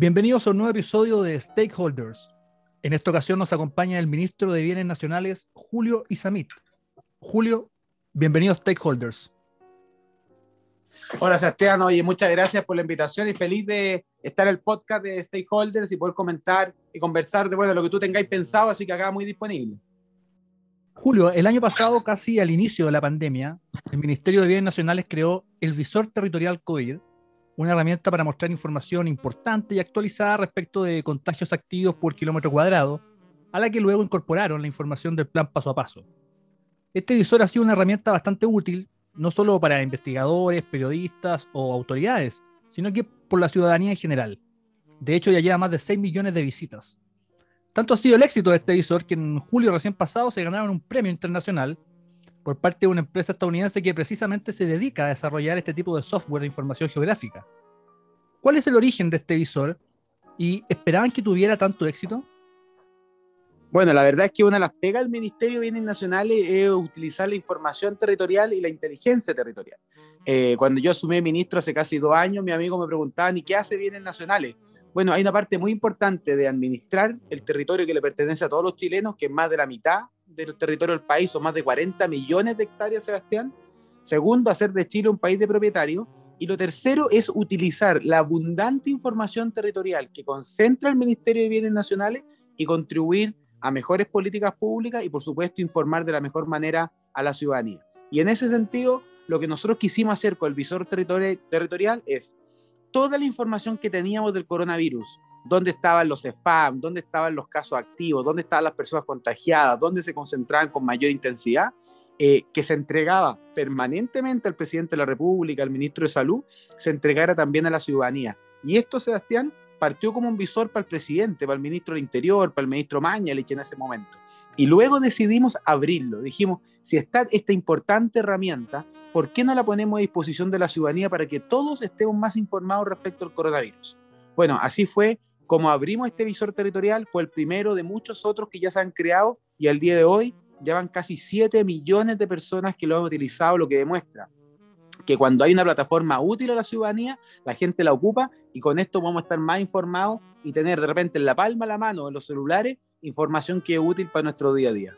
Bienvenidos a un nuevo episodio de Stakeholders. En esta ocasión nos acompaña el ministro de Bienes Nacionales, Julio Isamit. Julio, bienvenido a Stakeholders. Hola Sebastián, oye, muchas gracias por la invitación y feliz de estar en el podcast de Stakeholders y poder comentar y conversar de bueno, lo que tú tengáis pensado, así que acá muy disponible. Julio, el año pasado, casi al inicio de la pandemia, el Ministerio de Bienes Nacionales creó el Visor Territorial COVID, una herramienta para mostrar información importante y actualizada respecto de contagios activos por kilómetro cuadrado, a la que luego incorporaron la información del plan paso a paso. Este visor ha sido una herramienta bastante útil, no solo para investigadores, periodistas o autoridades, sino que por la ciudadanía en general. De hecho, ya lleva más de 6 millones de visitas. Tanto ha sido el éxito de este visor que en julio recién pasado se ganaron un premio internacional por parte de una empresa estadounidense que precisamente se dedica a desarrollar este tipo de software de información geográfica. ¿Cuál es el origen de este visor? ¿Y esperaban que tuviera tanto éxito? Bueno, la verdad es que una de las pegas del Ministerio de Bienes Nacionales es utilizar la información territorial y la inteligencia territorial. Eh, cuando yo asumí ministro hace casi dos años, mi amigo me preguntaba, ¿y qué hace Bienes Nacionales? Bueno, hay una parte muy importante de administrar el territorio que le pertenece a todos los chilenos, que es más de la mitad del territorio del país, o más de 40 millones de hectáreas, Sebastián. Segundo, hacer de Chile un país de propietarios. Y lo tercero es utilizar la abundante información territorial que concentra el Ministerio de Bienes Nacionales y contribuir a mejores políticas públicas y, por supuesto, informar de la mejor manera a la ciudadanía. Y en ese sentido, lo que nosotros quisimos hacer con el visor territori territorial es toda la información que teníamos del coronavirus, dónde estaban los spam, dónde estaban los casos activos, dónde estaban las personas contagiadas, dónde se concentraban con mayor intensidad, eh, que se entregaba permanentemente al presidente de la República, al ministro de Salud, se entregara también a la ciudadanía. Y esto, Sebastián, partió como un visor para el presidente, para el ministro del Interior, para el ministro Mañalich en ese momento. Y luego decidimos abrirlo. Dijimos, si está esta importante herramienta, ¿por qué no la ponemos a disposición de la ciudadanía para que todos estemos más informados respecto al coronavirus? Bueno, así fue como abrimos este visor territorial, fue el primero de muchos otros que ya se han creado y al día de hoy ya van casi 7 millones de personas que lo han utilizado, lo que demuestra que cuando hay una plataforma útil a la ciudadanía, la gente la ocupa y con esto vamos a estar más informados y tener de repente en la palma de la mano, en los celulares, información que es útil para nuestro día a día.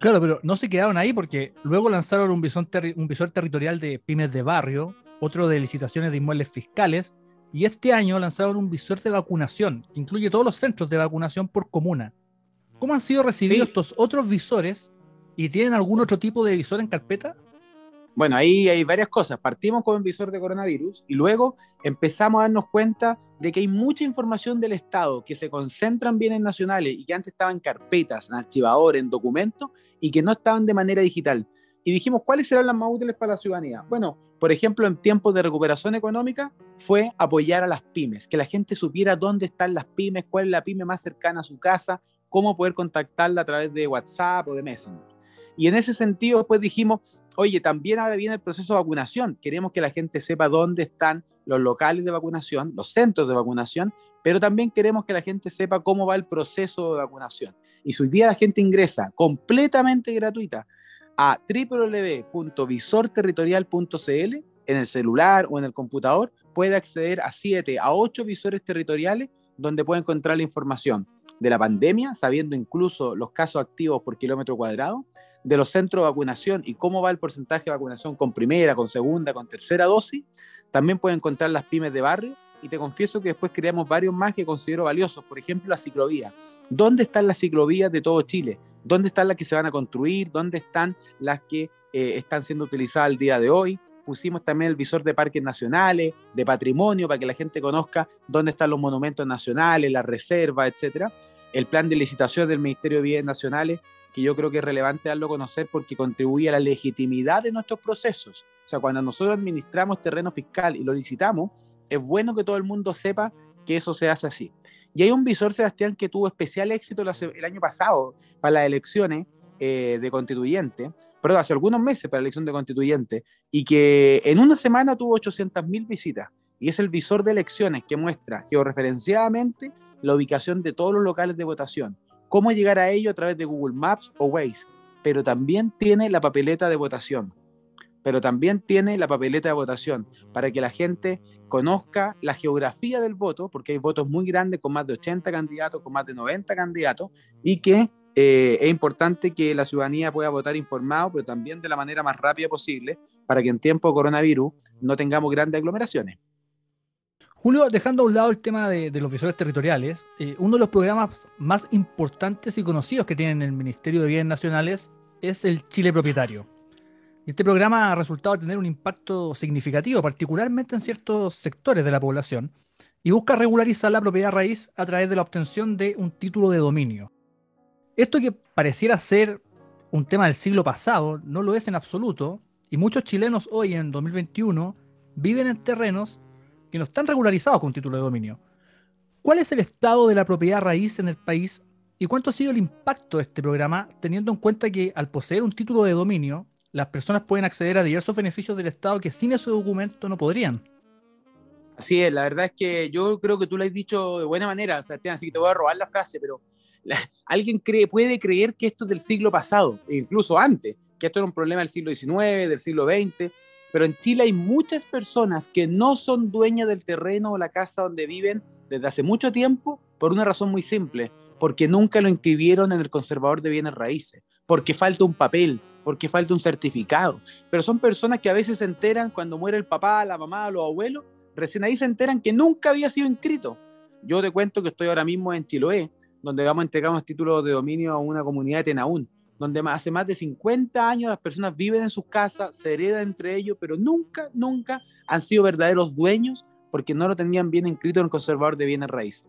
Claro, pero no se quedaron ahí porque luego lanzaron un visor, un visor territorial de pymes de barrio, otro de licitaciones de inmuebles fiscales, y este año lanzaron un visor de vacunación, que incluye todos los centros de vacunación por comuna. ¿Cómo han sido recibidos sí. estos otros visores y tienen algún otro tipo de visor en carpeta? Bueno, ahí hay varias cosas. Partimos con un visor de coronavirus y luego empezamos a darnos cuenta de que hay mucha información del Estado que se concentra en bienes nacionales y que antes estaban en carpetas, en archivadores, en documentos y que no estaban de manera digital. Y dijimos, ¿cuáles serán las más útiles para la ciudadanía? Bueno, por ejemplo, en tiempos de recuperación económica fue apoyar a las pymes, que la gente supiera dónde están las pymes, cuál es la pyme más cercana a su casa, cómo poder contactarla a través de WhatsApp o de Messenger. Y en ese sentido, después dijimos, oye, también ahora viene el proceso de vacunación. Queremos que la gente sepa dónde están los locales de vacunación, los centros de vacunación, pero también queremos que la gente sepa cómo va el proceso de vacunación. Y si hoy día la gente ingresa completamente gratuita a www.visorterritorial.cl en el celular o en el computador, puede acceder a 7 a 8 visores territoriales donde puede encontrar la información de la pandemia, sabiendo incluso los casos activos por kilómetro cuadrado, de los centros de vacunación y cómo va el porcentaje de vacunación con primera, con segunda, con tercera dosis. También pueden encontrar las pymes de barrio y te confieso que después creamos varios más que considero valiosos. Por ejemplo, la ciclovía. ¿Dónde están las ciclovías de todo Chile? ¿Dónde están las que se van a construir? ¿Dónde están las que eh, están siendo utilizadas al día de hoy? Pusimos también el visor de parques nacionales, de patrimonio, para que la gente conozca dónde están los monumentos nacionales, las reservas, etcétera. El plan de licitación del Ministerio de Bienes Nacionales, que yo creo que es relevante darlo a conocer porque contribuye a la legitimidad de nuestros procesos. O sea, cuando nosotros administramos terreno fiscal y lo licitamos, es bueno que todo el mundo sepa que eso se hace así. Y hay un visor, Sebastián, que tuvo especial éxito el año pasado para las elecciones eh, de constituyente, perdón, hace algunos meses para la elección de constituyente, y que en una semana tuvo 800.000 visitas. Y es el visor de elecciones que muestra georreferenciadamente la ubicación de todos los locales de votación, cómo llegar a ello a través de Google Maps o Waze, pero también tiene la papeleta de votación pero también tiene la papeleta de votación para que la gente conozca la geografía del voto, porque hay votos muy grandes con más de 80 candidatos, con más de 90 candidatos, y que eh, es importante que la ciudadanía pueda votar informado, pero también de la manera más rápida posible, para que en tiempo de coronavirus no tengamos grandes aglomeraciones. Julio, dejando a un lado el tema de, los visores territoriales, eh, uno de los programas más importantes y conocidos que tiene el Ministerio de Bienes Nacionales es el Chile Propietario. Este programa ha resultado tener un impacto significativo, particularmente en ciertos sectores de la población, y busca regularizar la propiedad raíz a través de la obtención de un título de dominio. Esto que pareciera ser un tema del siglo pasado, no lo es en absoluto, y muchos chilenos hoy en 2021 viven en terrenos que no están regularizados con título de dominio. ¿Cuál es el estado de la propiedad raíz en el país y cuánto ha sido el impacto de este programa teniendo en cuenta que al poseer un título de dominio las personas pueden acceder a diversos beneficios del Estado que sin ese documento no podrían. Así es, la verdad es que yo creo que tú lo has dicho de buena manera, Sebastián, así que te voy a robar la frase, pero alguien cree, puede creer que esto es del siglo pasado, e incluso antes, que esto era un problema del siglo XIX, del siglo XX, pero en Chile hay muchas personas que no son dueñas del terreno o la casa donde viven desde hace mucho tiempo por una razón muy simple, porque nunca lo inscribieron en el conservador de bienes raíces, porque falta un papel, porque falta un certificado. Pero son personas que a veces se enteran cuando muere el papá, la mamá, los abuelos, recién ahí se enteran que nunca había sido inscrito. Yo te cuento que estoy ahora mismo en Chiloé, donde vamos a entregar unos títulos de dominio a una comunidad de Tenaún, donde hace más de 50 años las personas viven en sus casas, se heredan entre ellos, pero nunca, nunca han sido verdaderos dueños porque no lo tenían bien inscrito en el conservador de bienes raíces.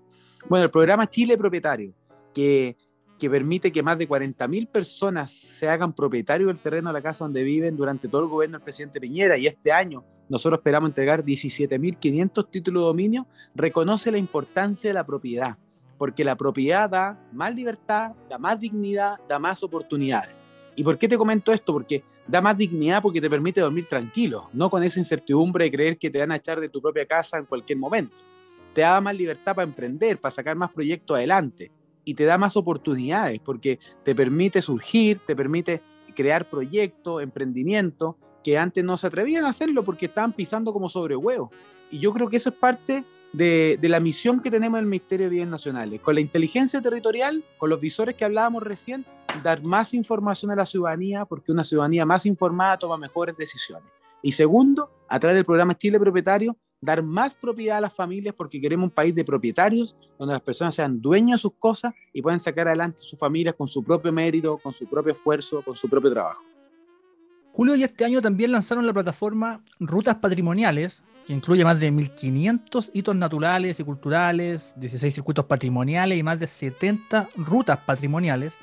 Bueno, el programa Chile Propietario, que que permite que más de 40.000 personas se hagan propietarios del terreno de la casa donde viven durante todo el gobierno del presidente Piñera y este año nosotros esperamos entregar 17.500 títulos de dominio, reconoce la importancia de la propiedad, porque la propiedad da más libertad, da más dignidad, da más oportunidades. ¿Y por qué te comento esto? Porque da más dignidad porque te permite dormir tranquilo, no con esa incertidumbre de creer que te van a echar de tu propia casa en cualquier momento. Te da más libertad para emprender, para sacar más proyectos adelante y te da más oportunidades porque te permite surgir, te permite crear proyectos, emprendimientos que antes no se atrevían a hacerlo porque estaban pisando como sobre huevos. Y yo creo que eso es parte de, de, la misión que tenemos en el Ministerio de Bienes Nacionales. Con la inteligencia territorial, con los visores que hablábamos recién, dar más información a la ciudadanía porque una ciudadanía más informada toma mejores decisiones. Y segundo, a través del programa Chile Propietario, dar más propiedad a las familias porque queremos un país de propietarios donde las personas sean dueñas de sus cosas y puedan sacar adelante sus familias con su propio mérito, con su propio esfuerzo, con su propio trabajo. Julio y este año también lanzaron la plataforma Rutas Patrimoniales, que incluye más de 1.500 hitos naturales y culturales, 16 circuitos patrimoniales y más de 70 rutas patrimoniales,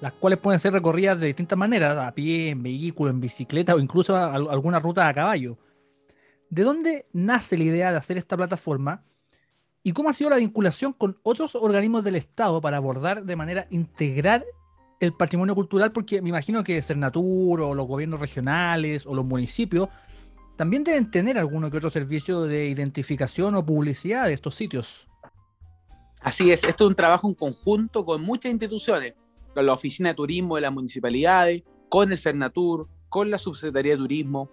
las cuales pueden ser recorridas de distintas maneras, a pie, en vehículo, en bicicleta o incluso alguna ruta a caballo. ¿De dónde nace la idea de hacer esta plataforma? ¿Y cómo ha sido la vinculación con otros organismos del Estado para abordar de manera integral el patrimonio cultural? Porque me imagino que Cernatur o los gobiernos regionales o los municipios también deben tener alguno que otro servicio de identificación o publicidad de estos sitios. Así es, esto es un trabajo en conjunto con muchas instituciones, con la Oficina de Turismo de las municipalidades, con el Cernatur, con la Subsecretaría de Turismo,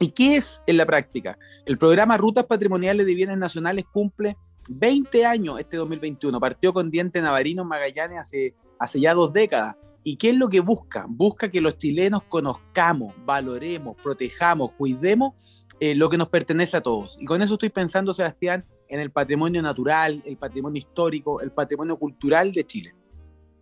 ¿Y qué es en la práctica? El programa Rutas Patrimoniales de Bienes Nacionales cumple 20 años este 2021. Partió con Diente Navarino Magallanes hace, hace ya dos décadas. ¿Y qué es lo que busca? Busca que los chilenos conozcamos, valoremos, protejamos, cuidemos eh, lo que nos pertenece a todos. Y con eso estoy pensando, Sebastián, en el patrimonio natural, el patrimonio histórico, el patrimonio cultural de Chile.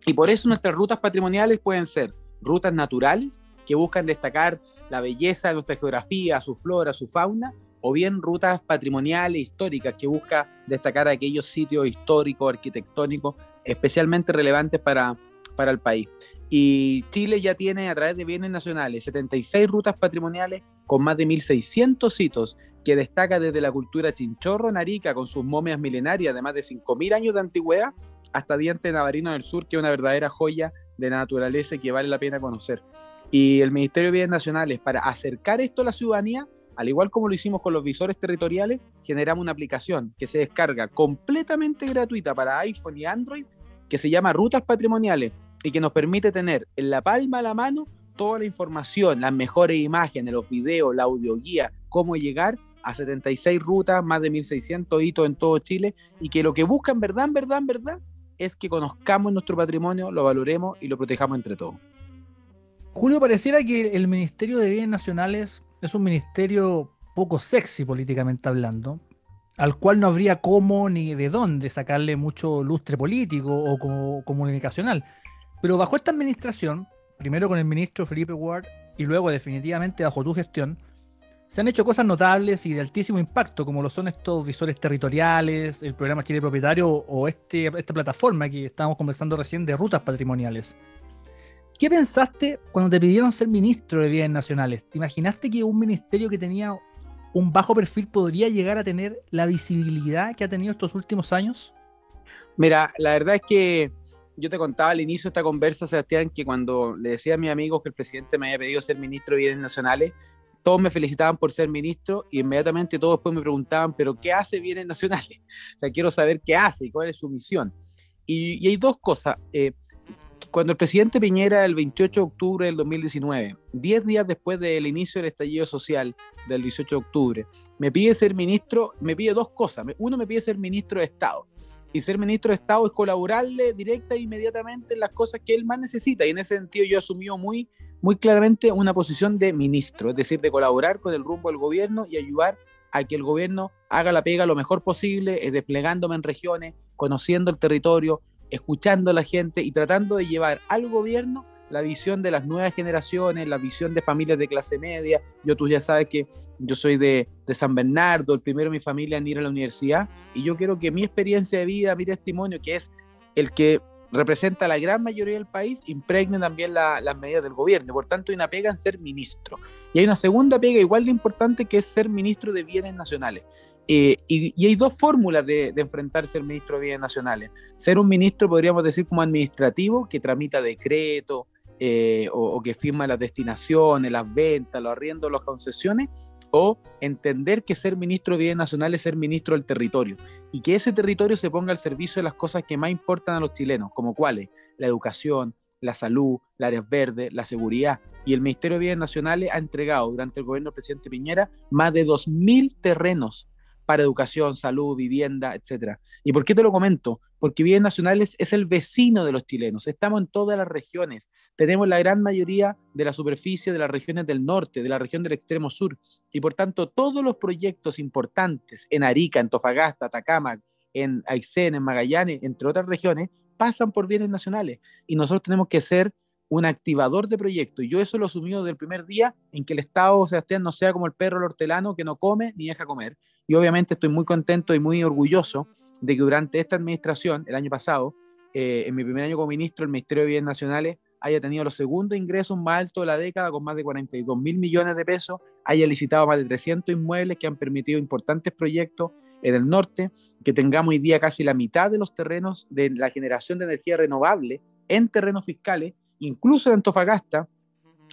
Y por eso nuestras rutas patrimoniales pueden ser rutas naturales que buscan destacar la belleza de nuestra geografía, su flora, su fauna, o bien rutas patrimoniales históricas que busca destacar aquellos sitios históricos, arquitectónicos, especialmente relevantes para, para el país. Y Chile ya tiene a través de bienes nacionales 76 rutas patrimoniales con más de 1.600 sitios que destaca desde la cultura chinchorro narica con sus momias milenarias de más de 5.000 años de antigüedad hasta Diente Navarino del Sur, que es una verdadera joya de naturaleza y que vale la pena conocer. Y el Ministerio de Bienes Nacionales, para acercar esto a la ciudadanía, al igual como lo hicimos con los visores territoriales, generamos una aplicación que se descarga completamente gratuita para iPhone y Android, que se llama Rutas Patrimoniales y que nos permite tener en la palma a la mano toda la información, las mejores imágenes, los videos, la audioguía, cómo llegar a 76 rutas, más de 1600 hitos en todo Chile, y que lo que buscan, verdad, en verdad, en verdad, es que conozcamos nuestro patrimonio, lo valoremos y lo protejamos entre todos. Julio, pareciera que el Ministerio de Bienes Nacionales es un ministerio poco sexy políticamente hablando, al cual no habría cómo ni de dónde sacarle mucho lustre político o comunicacional. Pero bajo esta administración, primero con el ministro Felipe Ward y luego definitivamente bajo tu gestión, se han hecho cosas notables y de altísimo impacto, como lo son estos visores territoriales, el programa Chile Propietario o este, esta plataforma que estábamos conversando recién de rutas patrimoniales. ¿Qué pensaste cuando te pidieron ser ministro de Bienes Nacionales? ¿Te imaginaste que un ministerio que tenía un bajo perfil podría llegar a tener la visibilidad que ha tenido estos últimos años? Mira, la verdad es que yo te contaba al inicio de esta conversa, Sebastián, que cuando le decía a mis amigos que el presidente me había pedido ser ministro de Bienes Nacionales, todos me felicitaban por ser ministro y inmediatamente todos después me preguntaban, pero ¿qué hace Bienes Nacionales? O sea, quiero saber qué hace y cuál es su misión. Y, hay dos cosas. Eh, cuando el presidente Piñera, el 28 de octubre del 2019, 10 días después del inicio del estallido social del 18 de octubre, me pide ser ministro, me pide dos cosas. Uno, me pide ser ministro de Estado. Y ser ministro de Estado es colaborarle directa e inmediatamente en las cosas que él más necesita. Y en ese sentido yo asumió muy muy claramente una posición de ministro, es decir, de colaborar con el rumbo del gobierno y ayudar a que el gobierno haga la pega lo mejor posible, eh, desplegándome en regiones, conociendo el territorio, escuchando a la gente y tratando de llevar al gobierno la visión de las nuevas generaciones, la visión de familias de clase media. Yo tú ya sabes que yo soy de, San Bernardo, el primero de mi familia en ir a la universidad, y yo quiero que mi experiencia de vida, mi testimonio, que es el que representa la gran mayoría del país, impregne también las medidas del gobierno. Por tanto, hay una pega en ser ministro. Y hay una segunda pega igual de importante que es ser ministro de bienes nacionales. Eh, y, hay dos fórmulas de, de, enfrentar ser ministro de bienes nacionales. Ser un ministro, podríamos decir, como administrativo, que tramita decretos eh, o, o, que firma las destinaciones, las ventas, los arriendos, las concesiones, o entender que ser ministro de Bienes Nacionales es ser ministro del territorio y que ese territorio se ponga al servicio de las cosas que más importan a los chilenos, como cuáles, la educación, la salud, las áreas verdes, la seguridad. Y el Ministerio de Bienes Nacionales ha entregado durante el gobierno del presidente Piñera más de 2.000 terrenos para educación, salud, vivienda, etcétera. ¿Y por qué te lo comento? Porque Bienes Nacionales es el vecino de los chilenos. Estamos en todas las regiones. Tenemos la gran mayoría de la superficie de las regiones del norte, de la región del extremo sur. Y por tanto, todos los proyectos importantes en Arica, en Tofagasta, Atacama, en Aysén, en Magallanes, entre otras regiones, pasan por bienes nacionales. Y nosotros tenemos que ser un activador de proyectos. Yo eso lo asumí desde el primer día en que el Estado, Sebastián, no sea como el perro hortelano que no come ni deja comer. Y obviamente estoy muy contento y muy orgulloso de que durante esta administración, el año pasado, eh, en mi primer año como ministro, el Ministerio de Bienes Nacionales haya tenido los segundos ingresos más altos de la década, con más de 42 mil millones de pesos, haya licitado más de 300 inmuebles que han permitido importantes proyectos en el norte, que tengamos hoy día casi la mitad de los terrenos de la generación de energía renovable en terrenos fiscales Incluso en Antofagasta,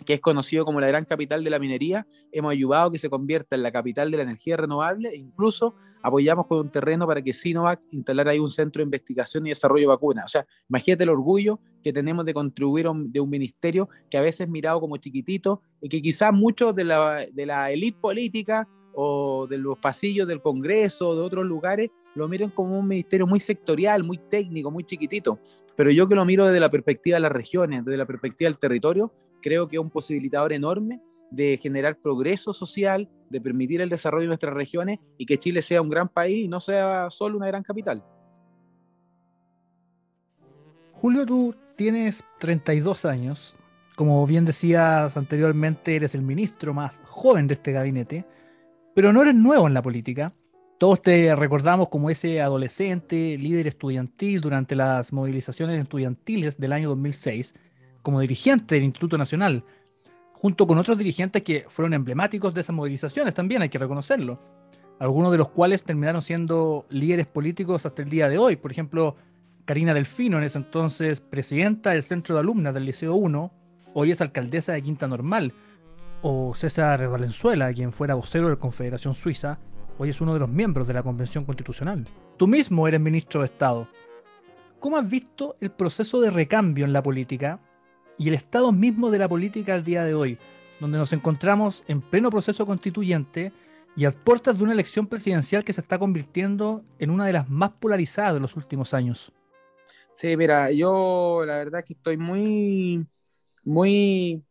que es conocido como la gran capital de la minería, hemos ayudado a que se convierta en la capital de la energía renovable e incluso apoyamos con un terreno para que Sinovac instalara ahí un centro de investigación y desarrollo de vacunas. O sea, imagínate el orgullo que tenemos de contribuir de un ministerio que a veces es mirado como chiquitito y que quizás muchos de la, de la élite política o de los pasillos del Congreso o de otros lugares lo miren como un ministerio muy sectorial, muy técnico, muy chiquitito. Pero yo que lo miro desde la perspectiva de las regiones, desde la perspectiva del territorio, creo que es un posibilitador enorme de generar progreso social, de permitir el desarrollo de nuestras regiones y que Chile sea un gran país y no sea solo una gran capital. Julio, tú tienes 32 años. Como bien decías anteriormente, eres el ministro más joven de este gabinete, pero no eres nuevo en la política. Todos te recordamos como ese adolescente, líder estudiantil durante las movilizaciones estudiantiles del año 2006, como dirigente del Instituto Nacional. junto con otros dirigentes que fueron emblemáticos de esas movilizaciones también, hay que reconocerlo. Algunos de los cuales terminaron siendo líderes políticos hasta el día de hoy. Por ejemplo, Karina Delfino, en ese entonces presidenta del Centro de Alumnas del Liceo 1, hoy es alcaldesa de Quinta Normal. O César Valenzuela, quien fuera vocero de la Confederación Suiza, hoy es uno de los miembros de la Convención Constitucional. Tú mismo eres ministro de Estado. ¿Cómo has visto el proceso de recambio en la política y el estado mismo de la política al día de hoy, donde nos encontramos en pleno proceso constituyente y a puertas de una elección presidencial que se está convirtiendo en una de las más polarizadas de los últimos años? Sí, mira, yo la verdad que estoy muy, muy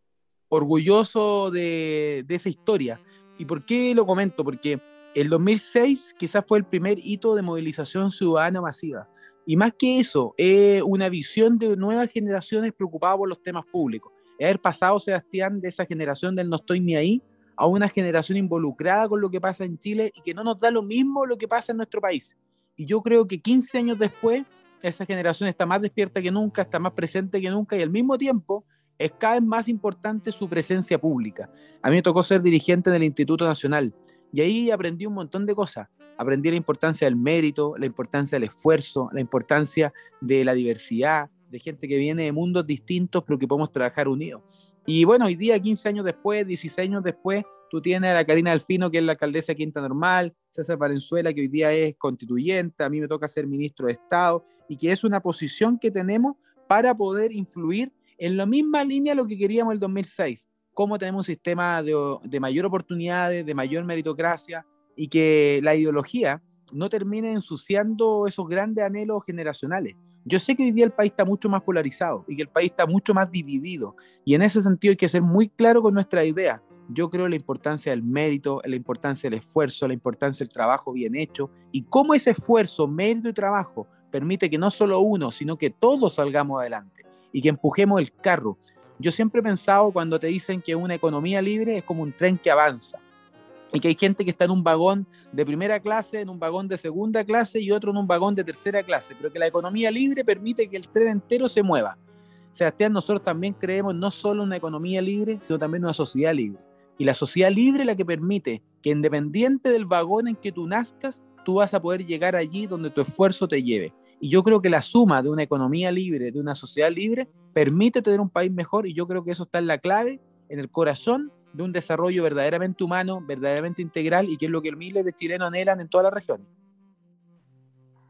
orgulloso de, de esa historia. ¿Y por qué lo comento? Porque el 2006 quizás fue el primer hito de movilización ciudadana masiva. Y más que eso, es una visión de nuevas generaciones preocupadas por los temas públicos. Es haber pasado, Sebastián, de esa generación del no estoy ni ahí a una generación involucrada con lo que pasa en Chile y que no nos da lo mismo lo que pasa en nuestro país. Y yo creo que 15 años después, esa generación está más despierta que nunca, está más presente que nunca y al mismo tiempo es cada vez más importante su presencia pública. A mí me tocó ser dirigente del Instituto Nacional y ahí aprendí un montón de cosas. Aprendí la importancia del mérito, la importancia del esfuerzo, la importancia de la diversidad, de gente que viene de mundos distintos, pero que podemos trabajar unidos. Y bueno, hoy día, 15 años después, 16 años después, tú tienes a la Karina Alfino, que es la alcaldesa de Quinta Normal, César Valenzuela, que hoy día es constituyente, a mí me toca ser ministro de Estado, y que es una posición que tenemos para poder influir en la misma línea lo que queríamos el 2006, cómo tenemos un sistema de, de mayor oportunidades, de mayor meritocracia, y que la ideología no termine ensuciando esos grandes anhelos generacionales. Yo sé que hoy día el país está mucho más polarizado y que el país está mucho más dividido. Y en ese sentido hay que ser muy claro con nuestra idea. Yo creo en la importancia del mérito, en la importancia del esfuerzo, la importancia del trabajo bien hecho y cómo ese esfuerzo, mérito y trabajo permite que no solo uno, sino que todos salgamos adelante y que empujemos el carro. Yo siempre he pensado cuando te dicen que una economía libre es como un tren que avanza y que hay gente que está en un vagón de primera clase, en un vagón de segunda clase y otro en un vagón de tercera clase, pero que la economía libre permite que el tren entero se mueva. Sebastián, nosotros también creemos no solo en una economía libre, sino también en una sociedad libre. Y la sociedad libre es la que permite que independiente del vagón en que tú nazcas, tú vas a poder llegar allí donde tu esfuerzo te lleve. Y yo creo que la suma de una economía libre, de una sociedad libre, permite tener un país mejor y yo creo que eso está en la clave, en el corazón de un desarrollo verdaderamente humano, verdaderamente integral y que es lo que miles de chilenos anhelan en todas las regiones.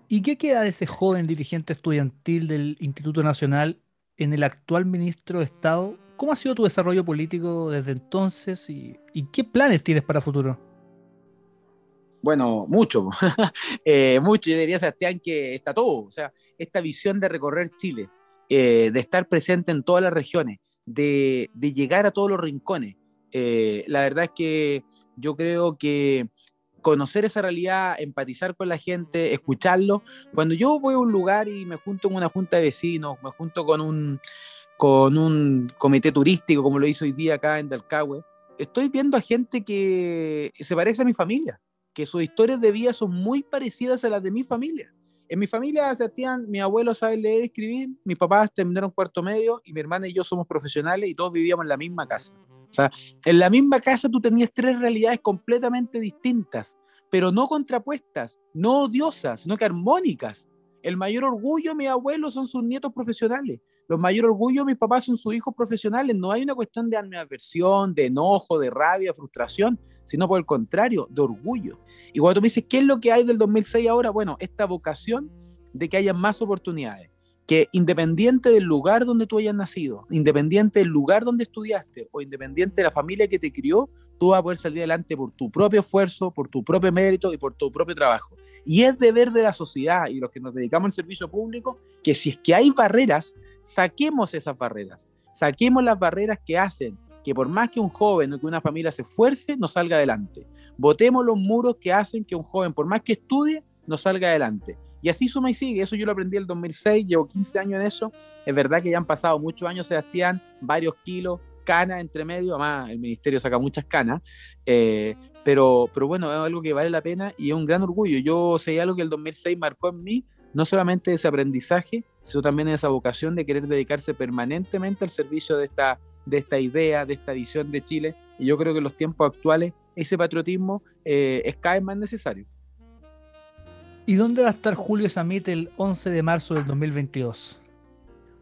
¿Y qué queda de ese joven dirigente estudiantil del Instituto Nacional en el actual ministro de Estado? ¿Cómo ha sido tu desarrollo político desde entonces y, y qué planes tienes para el futuro? Bueno, mucho, eh, mucho. Yo diría, Sebastián, que está todo. O sea, esta visión de recorrer Chile, eh, de estar presente en todas las regiones, de, de llegar a todos los rincones, eh, la verdad es que yo creo que conocer esa realidad, empatizar con la gente, escucharlo. Cuando yo voy a un lugar y me junto con una junta de vecinos, me junto con un, con un comité turístico, como lo hizo hoy día acá en Dalcahue, estoy viendo a gente que se parece a mi familia, que sus historias de vida son muy parecidas a las de mi familia. En mi familia, Sebastián, mi abuelo sabe leer y escribir, mis papás terminaron cuarto medio y mi hermana y yo somos profesionales y todos vivíamos en la misma casa. O sea, en la misma casa tú tenías tres realidades completamente distintas, pero no contrapuestas, no odiosas, sino que armónicas. El mayor orgullo de mis abuelos son sus nietos profesionales. Los mayor orgullo mis papás son sus hijos profesionales. No hay una cuestión de animadversión, de enojo, de rabia, frustración, sino por el contrario, de orgullo. Y cuando tú me dices, ¿qué es lo que hay del 2006 ahora? Bueno, esta vocación de que haya más oportunidades que independiente del lugar donde tú hayas nacido, independiente del lugar donde estudiaste o independiente de la familia que te crió, tú vas a poder salir adelante por tu propio esfuerzo, por tu propio mérito y por tu propio trabajo. Y es deber de la sociedad y los que nos dedicamos al servicio público que si es que hay barreras, saquemos esas barreras, saquemos las barreras que hacen que por más que un joven o que una familia se esfuerce, no salga adelante. Botemos los muros que hacen que un joven, por más que estudie, no salga adelante. Y así suma y sigue. Eso yo lo aprendí en el 2006, llevo 15 años en eso. Es verdad que ya han pasado muchos años, Sebastián, varios kilos, canas entre medio. Además, el ministerio saca muchas canas. Eh, pero, pero bueno, es algo que vale la pena y es un gran orgullo. Yo sé algo que el 2006 marcó en mí, no solamente ese aprendizaje, sino también esa vocación de querer dedicarse permanentemente al servicio de esta de esta idea, de esta visión de Chile. Y yo creo que en los tiempos actuales ese patriotismo eh, es cada vez más necesario. ¿Y dónde va a estar Julio Samit el 11 de marzo del 2022?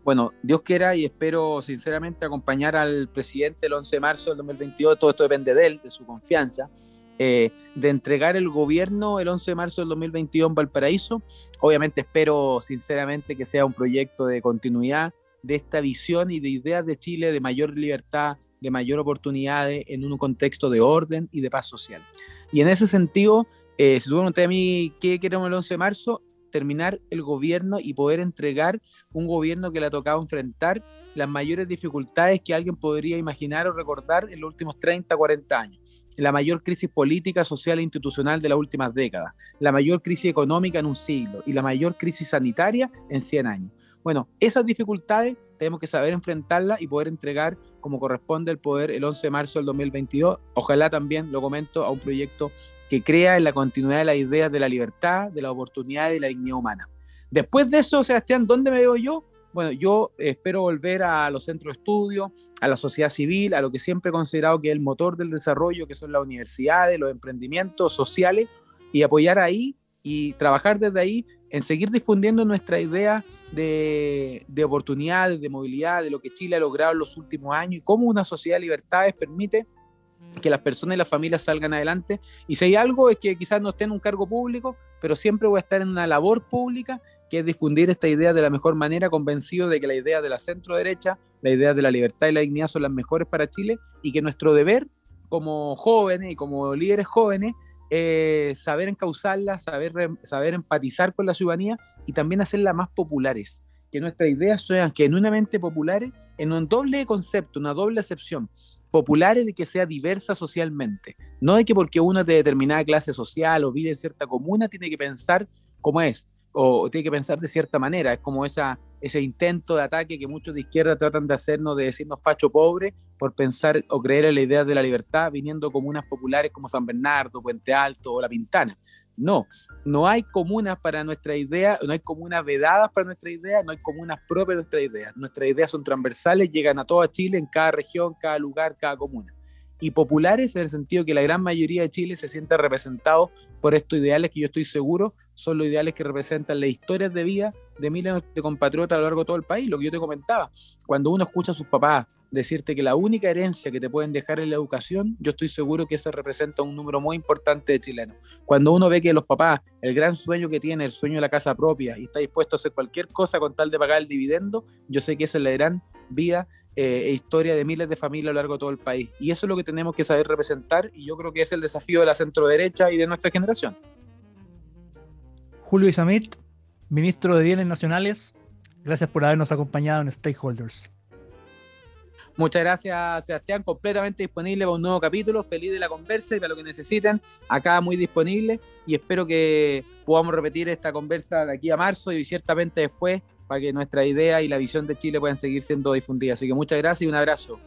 Bueno, Dios quiera y espero sinceramente acompañar al presidente el 11 de marzo del 2022. Todo esto depende de él, de su confianza. Eh, de entregar el gobierno el 11 de marzo del 2022 en Valparaíso. Obviamente espero sinceramente que sea un proyecto de continuidad de esta visión y de ideas de Chile de mayor libertad, de mayor oportunidades en un contexto de orden y de paz social. Y en ese sentido, eh, si tú me a mí qué queremos el 11 de marzo, terminar el gobierno y poder entregar un gobierno que le ha tocado enfrentar las mayores dificultades que alguien podría imaginar o recordar en los últimos 30, 40 años la mayor crisis política, social e institucional de las últimas décadas, la mayor crisis económica en un siglo y la mayor crisis sanitaria en 100 años. Bueno, esas dificultades tenemos que saber enfrentarlas y poder entregar como corresponde el poder el 11 de marzo del 2022. Ojalá también, lo comento, a un proyecto que crea en la continuidad de las ideas de la libertad, de la oportunidad y de la dignidad humana. Después de eso, Sebastián, ¿dónde me veo yo? Bueno, yo espero volver a los centros de estudio, a la sociedad civil, a lo que siempre he considerado que es el motor del desarrollo, que son las universidades, los emprendimientos sociales, y apoyar ahí y trabajar desde ahí en seguir difundiendo nuestra idea de, de, oportunidades, de movilidad, de lo que Chile ha logrado en los últimos años y cómo una sociedad de libertades permite que las personas y las familias salgan adelante. Y si hay algo es que quizás no esté en un cargo público, pero siempre voy a estar en una labor pública que es difundir esta idea de la mejor manera, convencido de que la idea de la centro derecha, la idea de la libertad y la dignidad son las mejores para Chile y que nuestro deber como jóvenes y como líderes jóvenes es saber encauzarlas, saber, saber empatizar con la ciudadanía y también hacerlas más populares. Que nuestras ideas sean genuinamente populares en un doble concepto, una doble acepción. Populares de que sea diversa socialmente. No de que porque uno es de determinada clase social o vive en cierta comuna tiene que pensar como es, o, tiene que pensar de cierta manera. Es como esa, ese intento de ataque que muchos de izquierda tratan de hacernos, de decirnos facho pobre, por pensar o creer en la idea de la libertad viniendo comunas populares como San Bernardo, Puente Alto o La Pintana. No, no hay comunas para nuestra idea, no hay comunas vedadas para nuestra idea, no hay comunas propias de nuestra idea. Nuestras ideas son transversales, llegan a toda Chile, en cada región, cada lugar, cada comuna. Y populares en el sentido que la gran mayoría de Chile se siente representado por estos ideales que yo estoy seguro son los ideales que representan las historias de vida de miles de compatriotas a lo largo de todo el país, lo que yo te comentaba. Cuando uno escucha a sus papás decirte que la única herencia que te pueden dejar es la educación, yo estoy seguro que eso representa un número muy importante de chilenos. Cuando uno ve que los papás, el gran sueño que tiene, el sueño de la casa propia, y está dispuesto a hacer cualquier cosa con tal de pagar el dividendo, yo sé que esa es la gran vida eh, e historia de miles de familias a lo largo de todo el país. Y eso es lo que tenemos que saber representar y yo creo que es el desafío de la centro derecha y de nuestra generación. Julio Isamit, ministro de Bienes Nacionales, gracias por habernos acompañado en Stakeholders. Muchas gracias, Sebastián. Completamente disponible para un nuevo capítulo. Feliz de la conversa y para lo que necesiten. Acá muy disponible. Y espero que podamos repetir esta conversa de aquí a marzo y ciertamente después para que nuestra idea y la visión de Chile puedan seguir siendo difundidas. Así que muchas gracias y un abrazo.